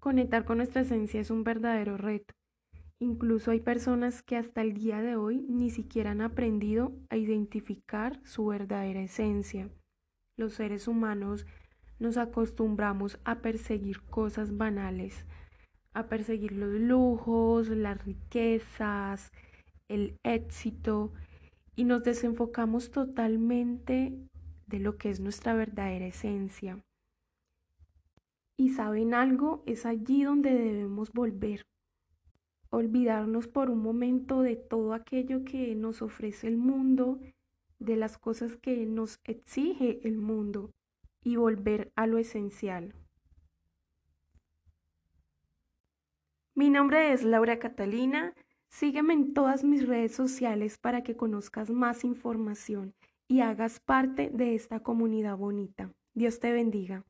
Conectar con nuestra esencia es un verdadero reto. Incluso hay personas que hasta el día de hoy ni siquiera han aprendido a identificar su verdadera esencia. Los seres humanos nos acostumbramos a perseguir cosas banales, a perseguir los lujos, las riquezas, el éxito y nos desenfocamos totalmente de lo que es nuestra verdadera esencia. Y saben algo, es allí donde debemos volver olvidarnos por un momento de todo aquello que nos ofrece el mundo, de las cosas que nos exige el mundo y volver a lo esencial. Mi nombre es Laura Catalina. Sígueme en todas mis redes sociales para que conozcas más información y hagas parte de esta comunidad bonita. Dios te bendiga.